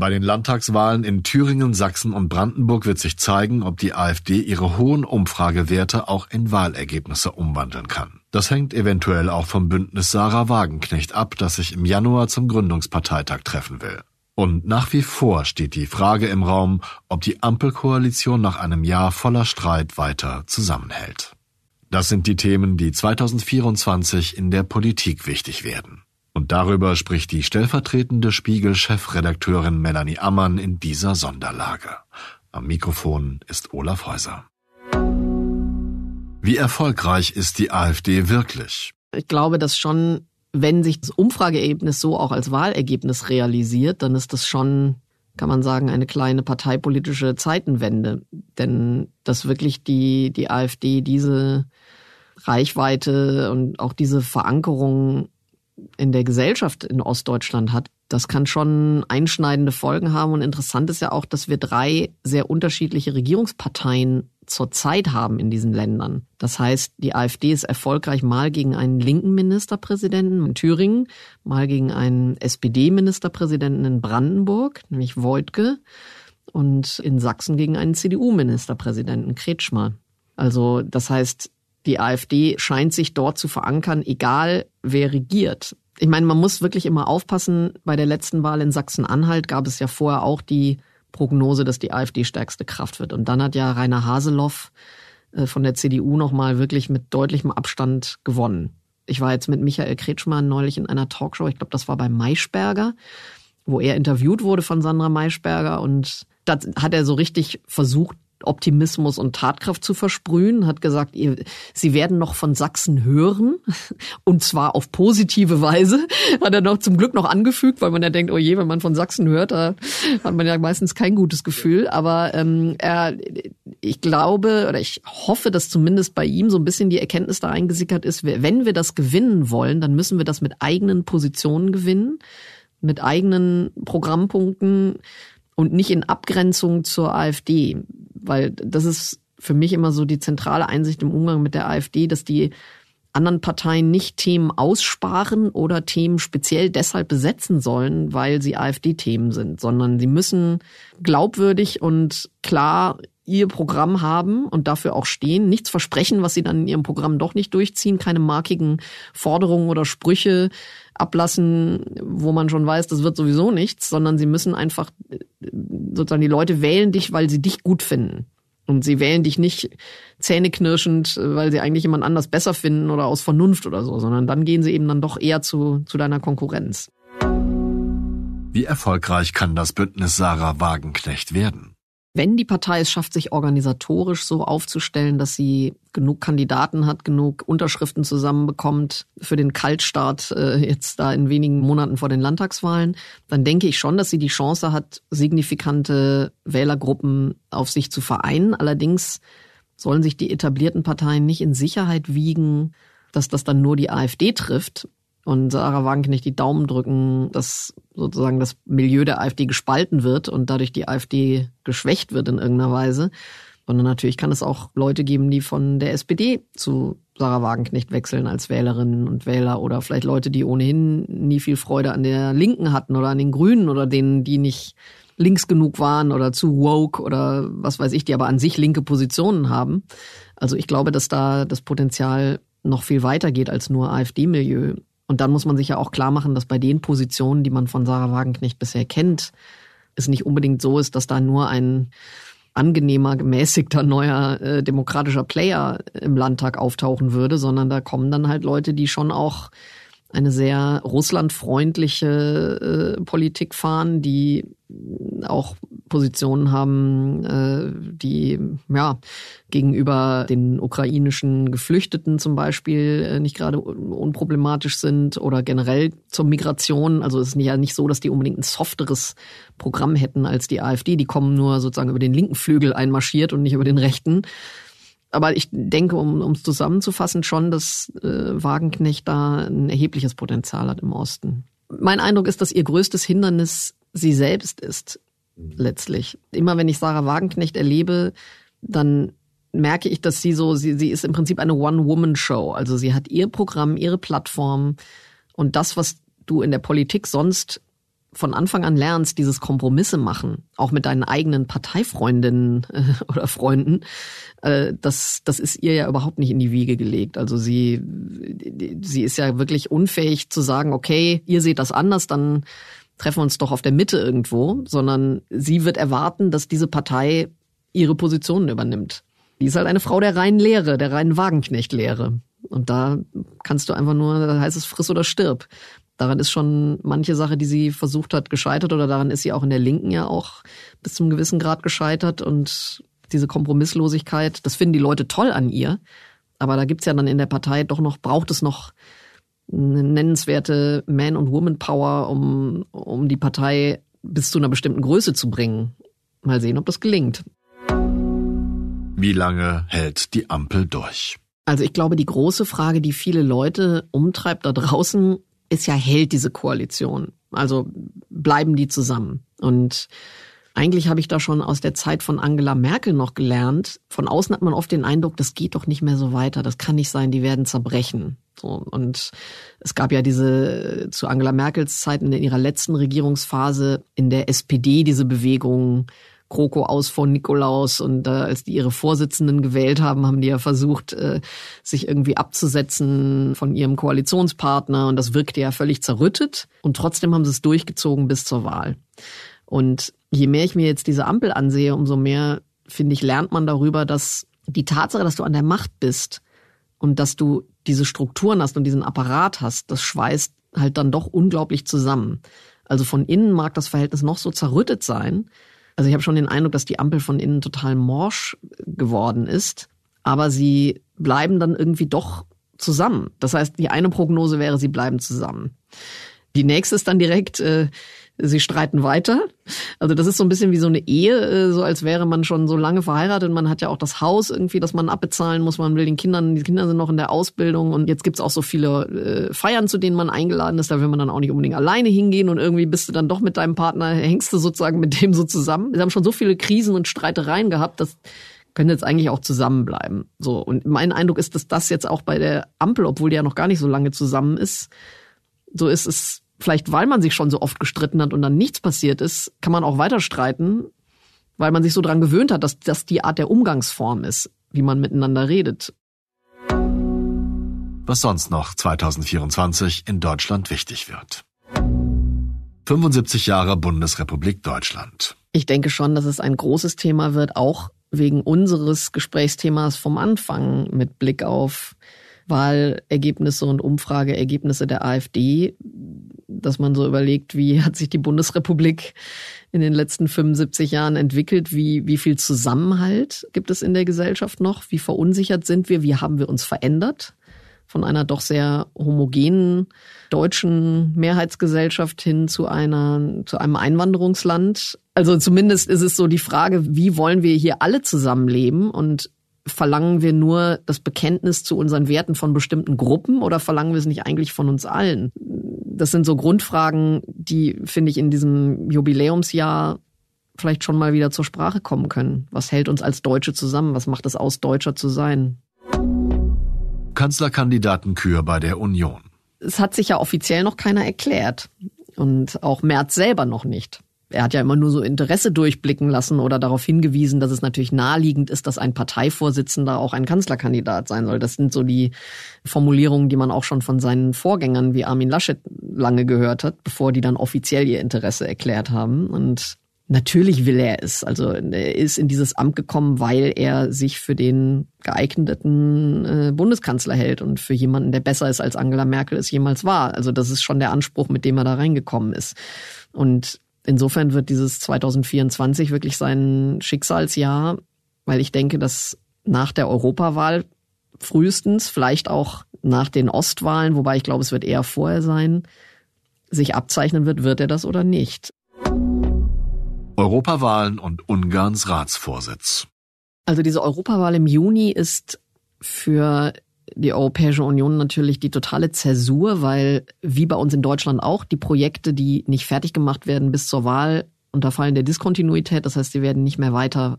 Bei den Landtagswahlen in Thüringen, Sachsen und Brandenburg wird sich zeigen, ob die AfD ihre hohen Umfragewerte auch in Wahlergebnisse umwandeln kann. Das hängt eventuell auch vom Bündnis Sarah Wagenknecht ab, das sich im Januar zum Gründungsparteitag treffen will. Und nach wie vor steht die Frage im Raum, ob die Ampelkoalition nach einem Jahr voller Streit weiter zusammenhält. Das sind die Themen, die 2024 in der Politik wichtig werden. Und darüber spricht die stellvertretende Spiegel-Chefredakteurin Melanie Ammann in dieser Sonderlage. Am Mikrofon ist Olaf Häuser. Wie erfolgreich ist die AfD wirklich? Ich glaube, dass schon, wenn sich das Umfrageergebnis so auch als Wahlergebnis realisiert, dann ist das schon, kann man sagen, eine kleine parteipolitische Zeitenwende. Denn dass wirklich die, die AfD diese Reichweite und auch diese Verankerung in der Gesellschaft in Ostdeutschland hat, das kann schon einschneidende Folgen haben. Und interessant ist ja auch, dass wir drei sehr unterschiedliche Regierungsparteien zurzeit haben in diesen Ländern. Das heißt, die AfD ist erfolgreich mal gegen einen linken Ministerpräsidenten in Thüringen, mal gegen einen SPD-Ministerpräsidenten in Brandenburg, nämlich Voigtke, und in Sachsen gegen einen CDU-Ministerpräsidenten, Kretschmer. Also das heißt, die AfD scheint sich dort zu verankern, egal wer regiert. Ich meine, man muss wirklich immer aufpassen. Bei der letzten Wahl in Sachsen-Anhalt gab es ja vorher auch die Prognose, dass die AfD stärkste Kraft wird. Und dann hat ja Rainer Haseloff äh, von der CDU nochmal wirklich mit deutlichem Abstand gewonnen. Ich war jetzt mit Michael Kretschmann neulich in einer Talkshow, ich glaube, das war bei Maischberger, wo er interviewt wurde von Sandra Maischberger und da hat er so richtig versucht, Optimismus und Tatkraft zu versprühen, hat gesagt, ihr, sie werden noch von Sachsen hören und zwar auf positive Weise. Hat er noch zum Glück noch angefügt, weil man ja denkt, oh je, wenn man von Sachsen hört, da hat man ja meistens kein gutes Gefühl. Aber ähm, er, ich glaube oder ich hoffe, dass zumindest bei ihm so ein bisschen die Erkenntnis da eingesickert ist, wenn wir das gewinnen wollen, dann müssen wir das mit eigenen Positionen gewinnen, mit eigenen Programmpunkten und nicht in Abgrenzung zur AfD weil das ist für mich immer so die zentrale Einsicht im Umgang mit der AfD, dass die anderen Parteien nicht Themen aussparen oder Themen speziell deshalb besetzen sollen, weil sie AfD-Themen sind, sondern sie müssen glaubwürdig und klar ihr Programm haben und dafür auch stehen, nichts versprechen, was sie dann in ihrem Programm doch nicht durchziehen, keine markigen Forderungen oder Sprüche ablassen, wo man schon weiß, das wird sowieso nichts, sondern sie müssen einfach sozusagen die Leute wählen dich, weil sie dich gut finden. Und sie wählen dich nicht zähneknirschend, weil sie eigentlich jemand anders besser finden oder aus Vernunft oder so, sondern dann gehen sie eben dann doch eher zu, zu deiner Konkurrenz. Wie erfolgreich kann das Bündnis Sarah Wagenknecht werden? Wenn die Partei es schafft, sich organisatorisch so aufzustellen, dass sie genug Kandidaten hat, genug Unterschriften zusammenbekommt für den Kaltstart äh, jetzt da in wenigen Monaten vor den Landtagswahlen, dann denke ich schon, dass sie die Chance hat, signifikante Wählergruppen auf sich zu vereinen. Allerdings sollen sich die etablierten Parteien nicht in Sicherheit wiegen, dass das dann nur die AfD trifft und Sarah Wagenknecht die Daumen drücken, dass sozusagen das Milieu der AfD gespalten wird und dadurch die AfD geschwächt wird in irgendeiner Weise. Sondern natürlich kann es auch Leute geben, die von der SPD zu Sarah Wagenknecht wechseln als Wählerinnen und Wähler oder vielleicht Leute, die ohnehin nie viel Freude an der Linken hatten oder an den Grünen oder denen, die nicht links genug waren oder zu woke oder was weiß ich, die aber an sich linke Positionen haben. Also ich glaube, dass da das Potenzial noch viel weiter geht als nur AfD-Milieu. Und dann muss man sich ja auch klar machen, dass bei den Positionen, die man von Sarah Wagenknecht bisher kennt, es nicht unbedingt so ist, dass da nur ein angenehmer, gemäßigter, neuer äh, demokratischer Player im Landtag auftauchen würde, sondern da kommen dann halt Leute, die schon auch eine sehr russlandfreundliche äh, Politik fahren, die auch Positionen haben, äh, die ja gegenüber den ukrainischen Geflüchteten zum Beispiel äh, nicht gerade unproblematisch sind oder generell zur Migration. Also es ist ja nicht so, dass die unbedingt ein softeres Programm hätten als die AfD. Die kommen nur sozusagen über den linken Flügel einmarschiert und nicht über den rechten. Aber ich denke, um es zusammenzufassen, schon, dass äh, Wagenknecht da ein erhebliches Potenzial hat im Osten. Mein Eindruck ist, dass ihr größtes Hindernis sie selbst ist, letztlich. Immer wenn ich Sarah Wagenknecht erlebe, dann merke ich, dass sie so, sie, sie ist im Prinzip eine One-Woman-Show. Also sie hat ihr Programm, ihre Plattform und das, was du in der Politik sonst von Anfang an lernst, dieses Kompromisse machen, auch mit deinen eigenen Parteifreundinnen äh, oder Freunden, äh, das, das ist ihr ja überhaupt nicht in die Wiege gelegt. Also sie, sie ist ja wirklich unfähig zu sagen, okay, ihr seht das anders, dann treffen wir uns doch auf der Mitte irgendwo, sondern sie wird erwarten, dass diese Partei ihre Positionen übernimmt. Die ist halt eine Frau der reinen Lehre, der reinen Wagenknecht-Lehre. Und da kannst du einfach nur, da heißt es friss oder stirb. Daran ist schon manche Sache, die sie versucht hat, gescheitert oder daran ist sie auch in der Linken ja auch bis zum gewissen Grad gescheitert und diese Kompromisslosigkeit, das finden die Leute toll an ihr. Aber da gibt's ja dann in der Partei doch noch, braucht es noch eine nennenswerte Man- und Woman-Power, um, um die Partei bis zu einer bestimmten Größe zu bringen. Mal sehen, ob das gelingt. Wie lange hält die Ampel durch? Also ich glaube, die große Frage, die viele Leute umtreibt da draußen, ist ja, hält diese Koalition? Also bleiben die zusammen? Und eigentlich habe ich da schon aus der Zeit von Angela Merkel noch gelernt. Von außen hat man oft den Eindruck, das geht doch nicht mehr so weiter. Das kann nicht sein, die werden zerbrechen. So, und es gab ja diese zu Angela Merkels Zeiten in ihrer letzten Regierungsphase in der SPD diese Bewegung Kroko aus von Nikolaus und äh, als die ihre Vorsitzenden gewählt haben, haben die ja versucht, äh, sich irgendwie abzusetzen von ihrem Koalitionspartner und das wirkte ja völlig zerrüttet und trotzdem haben sie es durchgezogen bis zur Wahl. Und je mehr ich mir jetzt diese Ampel ansehe, umso mehr, finde ich, lernt man darüber, dass die Tatsache, dass du an der Macht bist und dass du diese Strukturen hast und diesen Apparat hast, das schweißt halt dann doch unglaublich zusammen. Also von innen mag das Verhältnis noch so zerrüttet sein, also ich habe schon den Eindruck, dass die Ampel von innen total morsch geworden ist, aber sie bleiben dann irgendwie doch zusammen. Das heißt, die eine Prognose wäre, sie bleiben zusammen. Die nächste ist dann direkt, äh, sie streiten weiter. Also das ist so ein bisschen wie so eine Ehe, äh, so als wäre man schon so lange verheiratet. Man hat ja auch das Haus irgendwie, das man abbezahlen muss. Man will den Kindern, die Kinder sind noch in der Ausbildung und jetzt gibt's auch so viele äh, Feiern, zu denen man eingeladen ist. Da will man dann auch nicht unbedingt alleine hingehen und irgendwie bist du dann doch mit deinem Partner, hängst du sozusagen mit dem so zusammen. Wir haben schon so viele Krisen und Streitereien gehabt, dass können jetzt eigentlich auch zusammenbleiben. So und mein Eindruck ist, dass das jetzt auch bei der Ampel, obwohl die ja noch gar nicht so lange zusammen ist, so ist es vielleicht weil man sich schon so oft gestritten hat und dann nichts passiert ist, kann man auch weiter streiten, weil man sich so dran gewöhnt hat, dass das die Art der Umgangsform ist, wie man miteinander redet. Was sonst noch 2024 in Deutschland wichtig wird. 75 Jahre Bundesrepublik Deutschland. Ich denke schon, dass es ein großes Thema wird, auch wegen unseres Gesprächsthemas vom Anfang mit Blick auf Wahlergebnisse und Umfrageergebnisse der AfD, dass man so überlegt, wie hat sich die Bundesrepublik in den letzten 75 Jahren entwickelt, wie, wie viel Zusammenhalt gibt es in der Gesellschaft noch, wie verunsichert sind wir, wie haben wir uns verändert von einer doch sehr homogenen deutschen Mehrheitsgesellschaft hin zu einer, zu einem Einwanderungsland. Also zumindest ist es so die Frage, wie wollen wir hier alle zusammenleben und verlangen wir nur das Bekenntnis zu unseren Werten von bestimmten Gruppen oder verlangen wir es nicht eigentlich von uns allen? Das sind so Grundfragen, die, finde ich, in diesem Jubiläumsjahr vielleicht schon mal wieder zur Sprache kommen können. Was hält uns als Deutsche zusammen? Was macht es aus, Deutscher zu sein? Kanzlerkandidatenkür bei der Union. Es hat sich ja offiziell noch keiner erklärt. Und auch Merz selber noch nicht er hat ja immer nur so Interesse durchblicken lassen oder darauf hingewiesen, dass es natürlich naheliegend ist, dass ein Parteivorsitzender auch ein Kanzlerkandidat sein soll. Das sind so die Formulierungen, die man auch schon von seinen Vorgängern wie Armin Laschet lange gehört hat, bevor die dann offiziell ihr Interesse erklärt haben. Und natürlich will er es. Also er ist in dieses Amt gekommen, weil er sich für den geeigneten äh, Bundeskanzler hält und für jemanden, der besser ist als Angela Merkel es jemals war. Also das ist schon der Anspruch, mit dem er da reingekommen ist. Und insofern wird dieses 2024 wirklich sein Schicksalsjahr, weil ich denke, dass nach der Europawahl frühestens, vielleicht auch nach den Ostwahlen, wobei ich glaube, es wird eher vorher sein, sich abzeichnen wird, wird er das oder nicht. Europawahlen und Ungarns Ratsvorsitz. Also diese Europawahl im Juni ist für die Europäische Union natürlich die totale Zäsur, weil wie bei uns in Deutschland auch die Projekte, die nicht fertig gemacht werden bis zur Wahl, unterfallen der Diskontinuität. Das heißt, sie werden nicht mehr weiter,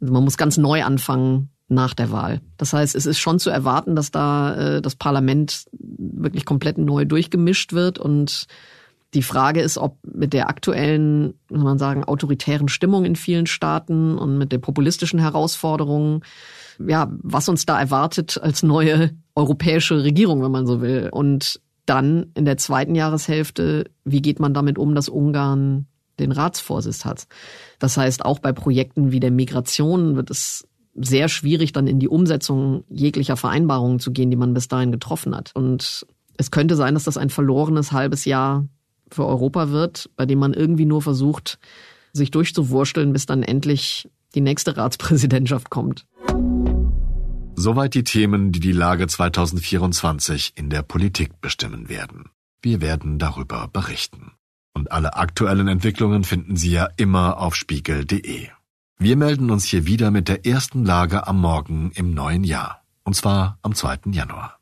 also man muss ganz neu anfangen nach der Wahl. Das heißt, es ist schon zu erwarten, dass da äh, das Parlament wirklich komplett neu durchgemischt wird und Die Frage ist, ob mit der aktuellen, muss man sagen, autoritären Stimmung in vielen Staaten und mit den populistischen Herausforderungen, ja, was uns da erwartet als neue europäische Regierung, wenn man so will. Und dann in der zweiten Jahreshälfte, wie geht man damit um, dass Ungarn den Ratsvorsitz hat? Das heißt, auch bei Projekten wie der Migration wird es sehr schwierig, dann in die Umsetzung jeglicher Vereinbarungen zu gehen, die man bis dahin getroffen hat. Und es könnte sein, dass das ein verlorenes halbes Jahr für Europa wird, bei dem man irgendwie nur versucht, sich durchzuwursteln, bis dann endlich die nächste Ratspräsidentschaft kommt. Soweit die Themen, die die Lage 2024 in der Politik bestimmen werden. Wir werden darüber berichten. Und alle aktuellen Entwicklungen finden Sie ja immer auf spiegel.de. Wir melden uns hier wieder mit der ersten Lage am Morgen im neuen Jahr. Und zwar am 2. Januar.